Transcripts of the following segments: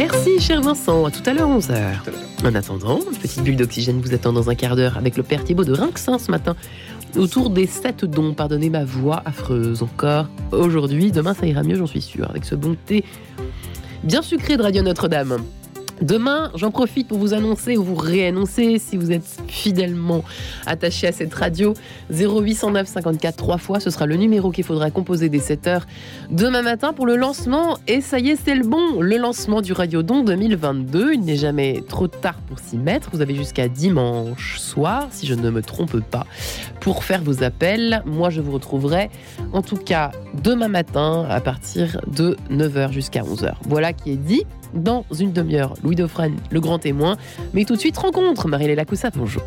Merci, cher Vincent. À tout à l'heure, 11h. En attendant, une petite bulle d'oxygène vous attend dans un quart d'heure avec le père Thibault de Rinxin ce matin. Autour des sept dons, pardonnez ma voix affreuse encore. Aujourd'hui, demain ça ira mieux, j'en suis sûr, avec ce bon thé bien sucré de Radio Notre-Dame. Demain, j'en profite pour vous annoncer ou vous réannoncer si vous êtes fidèlement attaché à cette radio. 0809 54 3 fois, ce sera le numéro qu'il faudra composer dès 7h demain matin pour le lancement. Et ça y est, c'est le bon, le lancement du Radio Don 2022. Il n'est jamais trop tard pour s'y mettre. Vous avez jusqu'à dimanche soir, si je ne me trompe pas, pour faire vos appels. Moi, je vous retrouverai en tout cas demain matin à partir de 9h jusqu'à 11h. Voilà qui est dit dans une demi-heure. Louis Dauphren, le grand témoin. Mais tout de suite, rencontre. Marie-Léla Coussa, bonjour.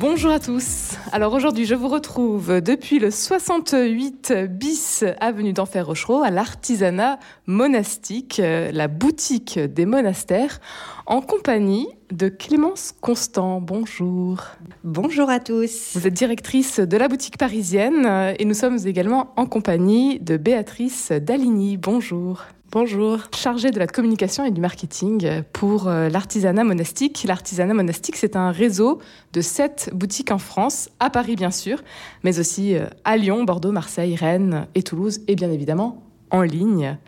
Bonjour à tous. Alors aujourd'hui, je vous retrouve depuis le 68 bis avenue d'Enfer Rochereau à l'artisanat monastique, euh, la boutique des monastères, en compagnie de Clémence Constant. Bonjour. Bonjour à tous. Vous êtes directrice de la boutique parisienne et nous sommes également en compagnie de Béatrice Daligny. Bonjour. Bonjour. Chargée de la communication et du marketing pour euh, l'artisanat monastique. L'artisanat monastique, c'est un réseau de sept boutiques en France, à Paris bien sûr, mais aussi euh, à Lyon, Bordeaux, Marseille, Rennes et Toulouse, et bien évidemment en ligne.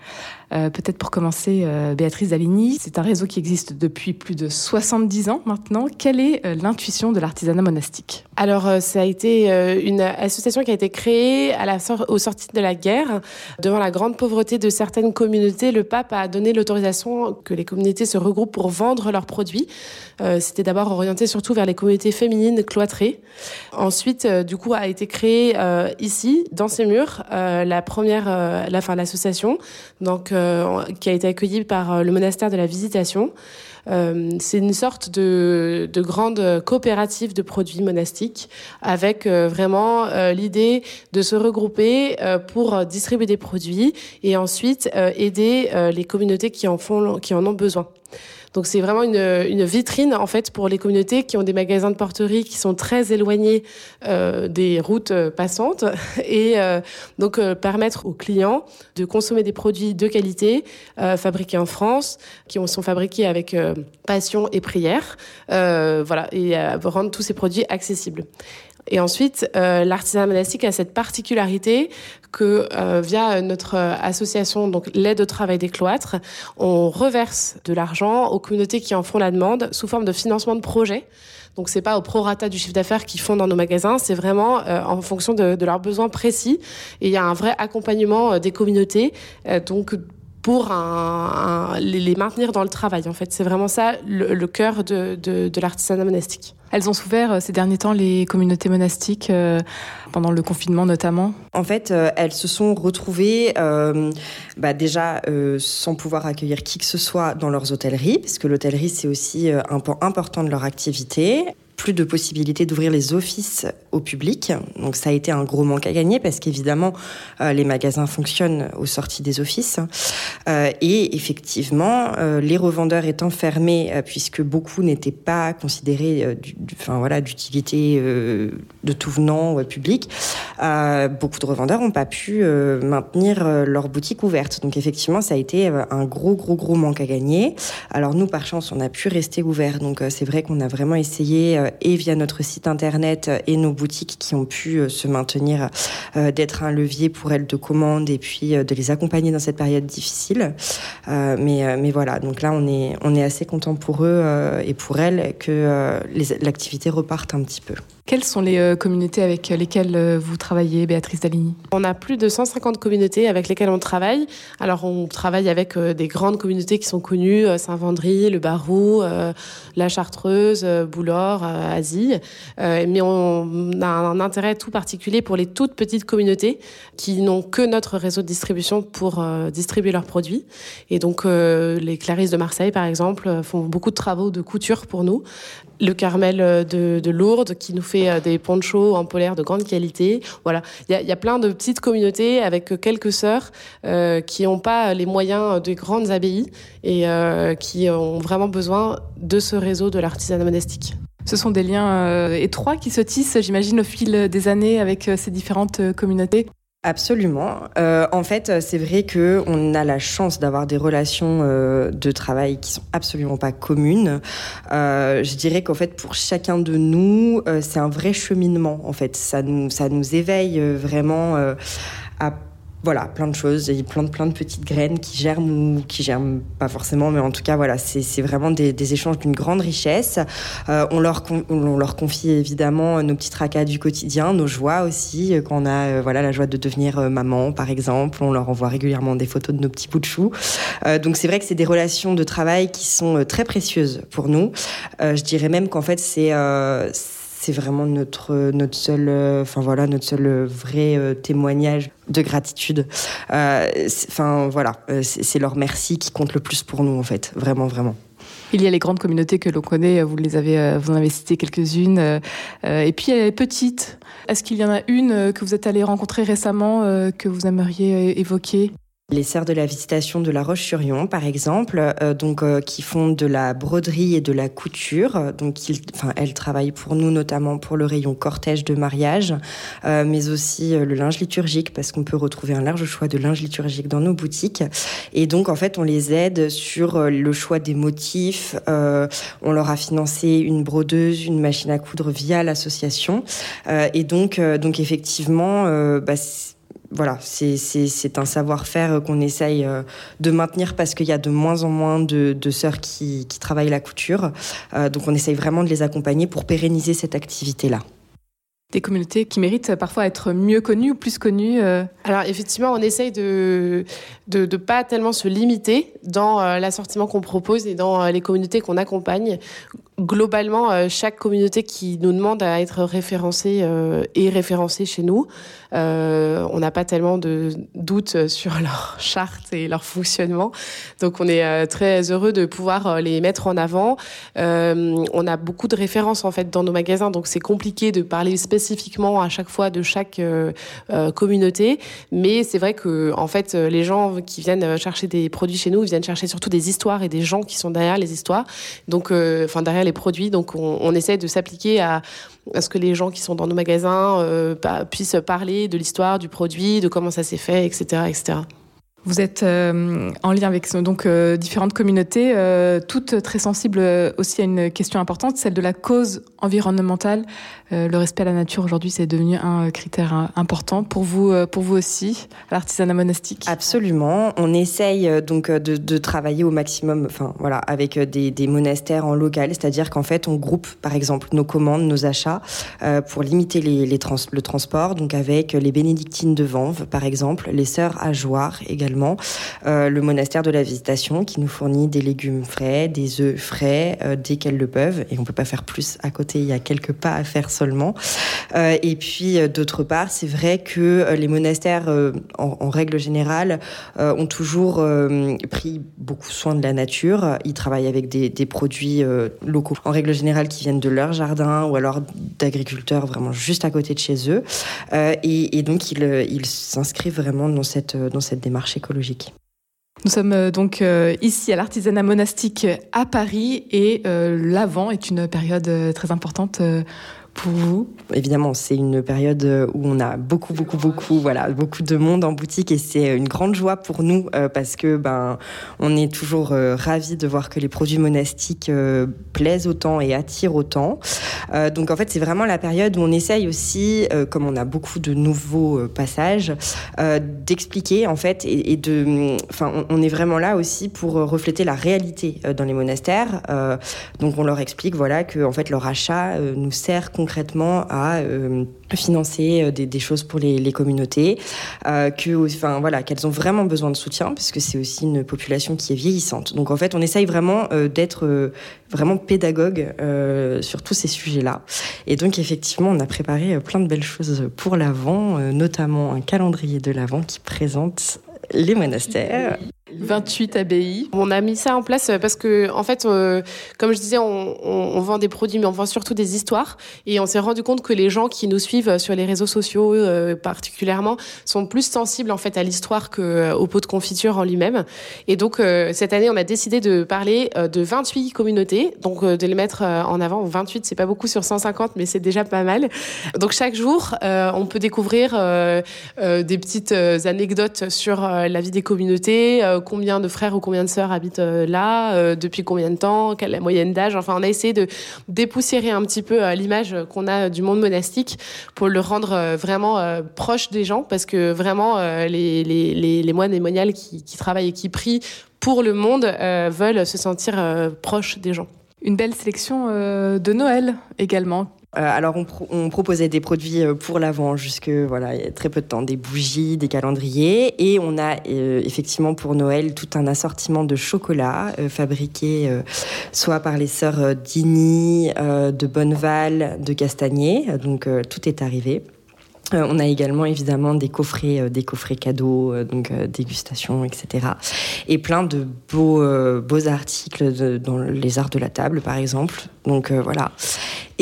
Euh, peut-être pour commencer, euh, Béatrice Daligny, c'est un réseau qui existe depuis plus de 70 ans maintenant. Quelle est euh, l'intuition de l'artisanat monastique? Alors, ça a été une association qui a été créée à la de la guerre. Devant la grande pauvreté de certaines communautés, le pape a donné l'autorisation que les communautés se regroupent pour vendre leurs produits. C'était d'abord orienté surtout vers les communautés féminines cloîtrées. Ensuite, du coup, a été créée ici, dans ces murs, la première, la fin, l'association. Donc, qui a été accueilli par euh, le monastère de la Visitation. Euh, c'est une sorte de, de, grande coopérative de produits monastiques avec vraiment l'idée de se regrouper pour distribuer des produits et ensuite aider les communautés qui en ont besoin. Donc c'est vraiment une, vitrine en fait pour les communautés qui ont des magasins de porterie qui sont très éloignés euh, des routes euh, passantes et euh, donc permettre aux clients de consommer des produits de qualité fabriqués en France, qui sont fabriqués avec passion et prière, voilà, et rendre tous ces produits accessibles. Et ensuite, euh, l'artisanat monastique a cette particularité que euh, via notre association, donc l'aide au travail des cloîtres, on reverse de l'argent aux communautés qui en font la demande sous forme de financement de projet. Donc c'est pas au prorata du chiffre d'affaires qu'ils font dans nos magasins, c'est vraiment euh, en fonction de, de, leurs besoins précis. Et il y a un vrai accompagnement des communautés. donc pour un, les maintenir dans le travail. En fait, c'est vraiment ça le, le cœur de, de, de l'artisanat monastique. Elles ont souffert euh, ces derniers temps, les communautés monastiques, euh, pendant le confinement notamment En fait, euh, elles se sont retrouvées euh, bah déjà euh, sans pouvoir accueillir qui que ce soit dans leurs hôtelleries, parce que l'hôtellerie, c'est aussi un point important de leur activité plus de possibilités d'ouvrir les offices au public. Donc ça a été un gros manque à gagner parce qu'évidemment euh, les magasins fonctionnent aux sorties des offices euh, et effectivement euh, les revendeurs étant fermés puisque beaucoup n'étaient pas considérés voilà d'utilité de tout venant public, beaucoup de revendeurs n'ont pas pu maintenir leur boutique ouverte. Donc effectivement ça a été un gros gros gros manque à gagner. Alors nous par chance on a pu rester ouvert donc c'est vrai qu'on a vraiment essayé et via notre site internet et nos boutiques qui ont pu euh, se maintenir, euh, d'être un levier pour elles de commande et puis euh, de les accompagner dans cette période difficile. mais, mais voilà, donc là on est, on est assez content pour eux et pour elles que l'activité reparte un petit peu. Quelles sont les euh, communautés avec lesquelles euh, vous travaillez, Béatrice Daligny On a plus de 150 communautés avec lesquelles on travaille. Alors, on travaille avec euh, des grandes communautés qui sont connues, Saint-Vendry, le Barou, la Chartreuse, Boulor, Asie. Mais on a un intérêt tout particulier pour les toutes petites communautés qui n'ont que notre réseau de distribution pour distribuer leurs produits. Et donc, les Clarisses de Marseille, par exemple, font beaucoup de travaux de couture pour nous. Le Carmel de, de Lourdes qui nous fait euh, des ponchos en polaire de grande qualité. Voilà, il y a, plein de petites communautés avec quelques sœurs euh, qui n'ont pas les moyens des grandes abbayes et euh, qui ont vraiment besoin de ce réseau de l'artisanat monastique. Ce sont des liens euh, étroits qui se tissent, j'imagine, au fil des années avec euh, ces différentes communautés. Absolument. Euh, en fait, c'est vrai que on a la chance d'avoir des relations euh, de travail qui sont absolument pas communes. Euh, je dirais qu'en fait, pour chacun de nous, euh, c'est un vrai cheminement. En fait, ça nous ça nous éveille euh, vraiment euh, à voilà, plein de choses, il plein de, plein de petites graines qui germent ou qui germent pas forcément, mais en tout cas, voilà, c'est vraiment des, des échanges d'une grande richesse. Euh, on, leur on leur confie évidemment nos petits tracas du quotidien, nos joies aussi, euh, quand on a euh, voilà, la joie de devenir euh, maman, par exemple. On leur envoie régulièrement des photos de nos petits bouts de choux. Donc c'est vrai que c'est des relations de travail qui sont très précieuses pour nous. Je dirais même qu'en fait, c'est c'est vraiment notre notre seul enfin voilà notre seul vrai euh, témoignage de gratitude. Enfin voilà c'est leur merci qui compte le plus pour nous en fait. Vraiment vraiment. Il y a les grandes communautés que l'on connaît, vous les avez, vous en avez cité quelques-unes, euh, et puis il petites. Est-ce qu'il y en a une que vous êtes allé rencontrer récemment euh, que vous aimeriez évoquer? Les sœurs de la visitation de La Roche-sur-Yon, par exemple, euh, donc euh, qui font de la broderie et de la couture. Donc, ils, elles travaillent pour nous notamment pour le rayon cortège de mariage, euh, mais aussi le linge liturgique parce qu'on peut retrouver un large choix de linge liturgique dans nos boutiques. Et donc, en fait, on les aide sur le choix des motifs. on leur a financé une brodeuse, une machine à coudre via l'association. et donc, donc effectivement, bah, voilà, c'est un savoir-faire qu'on essaye euh, de maintenir parce qu'il y a de moins en moins de, de sœurs qui, qui, travaillent la couture. Euh, donc on essaye vraiment de les accompagner pour pérenniser cette activité-là des communautés qui méritent parfois être mieux connues ou plus connues euh... Alors effectivement, on essaye de de, de pas tellement se limiter dans euh, l'assortiment qu'on propose et dans euh, les communautés qu'on accompagne. Globalement, euh, chaque communauté qui nous demande à être référencée est référencée chez nous. on n'a pas tellement de doutes sur leur charte et leur fonctionnement, donc on est très heureux de pouvoir les mettre en avant. on a beaucoup de références en fait dans nos magasins, donc c'est compliqué de parler spécifiquement à chaque fois de chaque euh, euh, communauté, mais c'est vrai que en fait les gens qui viennent chercher des produits chez nous, viennent chercher surtout des histoires et des gens qui sont derrière les histoires, donc euh, enfin derrière produits, donc on, essaie de s'appliquer à, ce que les gens qui sont dans nos magasins euh, puissent parler de l'histoire du produit, de comment ça s'est fait, etc. Vous êtes euh, en lien avec donc euh, différentes communautés, euh, toutes très sensibles aussi à une question importante, celle de la cause environnementale. Le respect à la nature aujourd'hui, c'est devenu un critère important pour vous, pour vous aussi, à l'artisanat monastique. Absolument. On essaye donc de, travailler au maximum, enfin voilà, avec des, monastères en local, c'est-à-dire qu'en fait, on groupe par exemple nos commandes, nos achats pour limiter les, les le transport. Donc avec les bénédictines de Vanves, par exemple, les sœurs Ajoire également euh, le monastère de la Visitation qui nous fournit des légumes frais, des œufs frais euh, dès qu'elles le peuvent. Et on peut pas faire plus à côté, il y a quelques pas à faire seulement. Euh, et puis d'autre part, c'est vrai que les monastères, en, règle générale, ont toujours pris beaucoup soin de la nature. Ils travaillent avec des, produits locaux, en règle générale, qui viennent de leur jardin ou alors d'agriculteurs vraiment juste à côté de chez eux. Et, donc, ils, ils s'inscrivent vraiment dans cette, dans cette démarche Nous sommes donc euh, ici à l'artisanat monastique à Paris et euh, l'Avent est une période très importante euh, pour vous Évidemment, c'est une période où on a beaucoup, beaucoup, beaucoup, voilà, beaucoup de monde en boutique et c'est une grande joie pour nous euh, parce que ben, on est toujours euh, ravis de voir que les produits monastiques euh, plaisent autant et attirent autant. Euh, donc en fait, c'est vraiment la période où on essaye aussi, euh, comme on a beaucoup de nouveaux euh, passages, d'expliquer en fait et, et de, enfin, on, on, est vraiment là aussi pour refléter la réalité dans les monastères. donc on leur explique, voilà, que en fait leur achat nous sert concrètement à euh, financer des, des, choses pour les, les communautés, euh, que, enfin voilà, qu'elles ont vraiment besoin de soutien puisque c'est aussi une population qui est vieillissante. Donc en fait, on essaye vraiment euh, d'être euh, vraiment pédagogue euh, sur tous ces sujets-là. Et donc effectivement, on a préparé plein de belles choses pour l'avant, notamment un calendrier de l'avant qui présente les monastères. 28 abbayes. On a mis ça en place parce que, en fait, euh, comme je disais, on, on, on, vend des produits, mais on vend surtout des histoires. Et on s'est rendu compte que les gens qui nous suivent sur les réseaux sociaux, euh, particulièrement, sont plus sensibles en fait à l'histoire que euh, pot de confiture en lui-même. Et donc euh, cette année, on a décidé de parler euh, de 28 communautés, donc de les mettre en avant. 28, c'est pas beaucoup sur 150, mais c'est déjà pas mal. Donc chaque jour, on peut découvrir des petites anecdotes sur la vie des communautés combien de frères ou combien de sœurs habitent euh, là, euh, depuis combien de temps, quelle est la moyenne d'âge. Enfin, on a essayé de dépoussiérer un petit peu euh, l'image qu'on a du monde monastique pour le rendre vraiment proche des gens, parce que vraiment, les, les, les, moines et moniales qui, travaillent et qui prient pour le monde veulent se sentir proches des gens. Une belle sélection de Noël également alors on, pro on, proposait des produits euh, pour l'avant jusque voilà il y a très peu de temps, des bougies, des calendriers et on a euh, effectivement pour Noël tout un assortiment de chocolat euh, fabriqué euh, soit par les sœurs Dini, de Bonneval, de Castagnier, donc tout est arrivé. Euh, on a également évidemment des coffrets, euh, des coffrets cadeaux, euh, donc dégustation, etc. Et plein de beaux, beaux articles dans les arts de la table, par exemple. Donc voilà.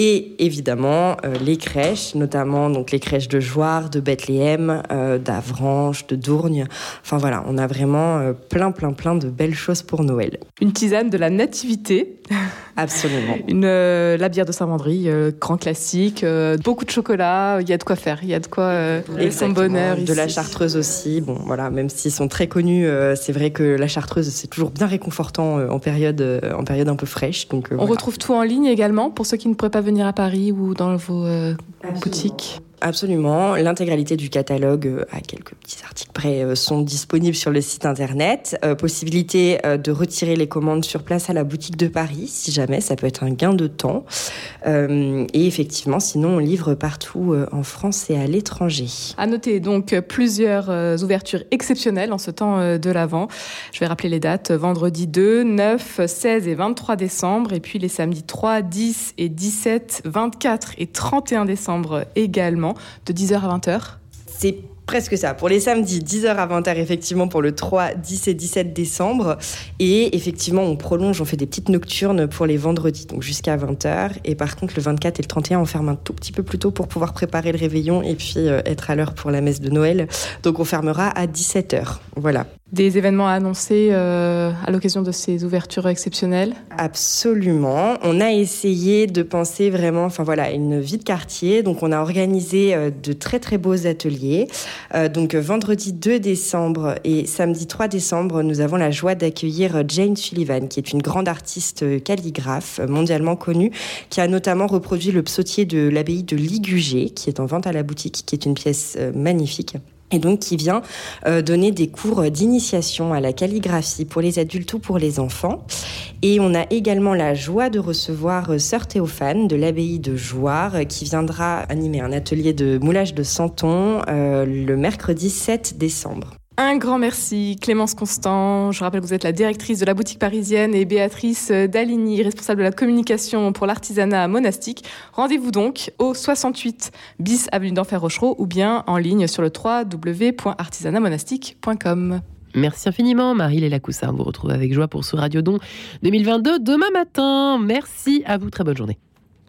Et évidemment les crèches, notamment donc les crèches de Joire, de Bethléem, d'Avranches, de Dourgne. Enfin voilà, on a vraiment plein, plein, plein de belles choses pour Noël. Une tisane de la nativité. Absolument. Une, la bière de Saint-Vendry, grand classique, beaucoup de chocolat, il y a de quoi faire. Il y a de quoi euh, son bonheur. De ici. la chartreuse aussi. Bon, voilà, même s'ils sont très connus, euh, c'est vrai que la chartreuse, c'est toujours bien réconfortant euh, en, période, euh, en période un peu fraîche. Donc, On voilà. retrouve tout en ligne également pour ceux qui ne pourraient pas venir à Paris ou dans vos boutiques? Absolument. L'intégralité du catalogue, euh, à quelques petits articles près, euh, sont disponibles sur le site internet. Euh, possibilité euh, de retirer les commandes sur place à la boutique de Paris, si jamais, ça peut être un gain de temps. Euh, et effectivement, sinon, on livre partout euh, en France et à l'étranger. À noter donc plusieurs ouvertures exceptionnelles en ce temps de l'Avent. Je vais rappeler les dates. Vendredi 2, 9, 16 et 23 décembre. Et puis les samedis 3, 10 et 17, 24 et 31 décembre également de 10h à 20h. C'est presque ça. Pour les samedis, 10h à 20h, effectivement, pour le 3, 10 et 17 décembre. Et effectivement, on prolonge, on fait des petites nocturnes pour les vendredis, donc jusqu'à 20h. Et par contre, le 24 et le 31, on ferme un tout petit peu plus tôt pour pouvoir préparer le réveillon et puis euh, être à l'heure pour la messe de Noël. Donc on fermera à 17h. Voilà. Des événements à annoncer euh, à l'occasion de ces ouvertures exceptionnelles? Absolument. On a essayé de penser vraiment, enfin voilà, une vie de quartier. Donc on a organisé euh, de très très beaux ateliers. Euh, donc vendredi 2 décembre et samedi 3 décembre, nous avons la joie d'accueillir Jane Sullivan, qui est une grande artiste calligraphe mondialement connue, qui a notamment reproduit le psautier de l'abbaye de Ligugé, qui est en vente à la boutique, qui est une pièce magnifique et donc qui vient euh, donner des cours d'initiation à la calligraphie pour les adultes ou pour les enfants. Et on a également la joie de recevoir euh, Sœur Théophane de l'abbaye de Jouarre euh, qui viendra animer un atelier de moulage de santon le mercredi 7 décembre. Un grand merci, Clémence Constant. Je rappelle que vous êtes la directrice de la boutique parisienne et Béatrice Daligny, responsable de la communication pour l'artisanat monastique. Rendez-vous donc au 68 bis avenue d'Enfer Rochereau ou bien en ligne sur le www.artisanatmonastique.com. Merci infiniment, Marie-Léla Coussard. On vous retrouve avec joie pour ce Radio Don 2022 demain matin. Merci à vous, très bonne journée.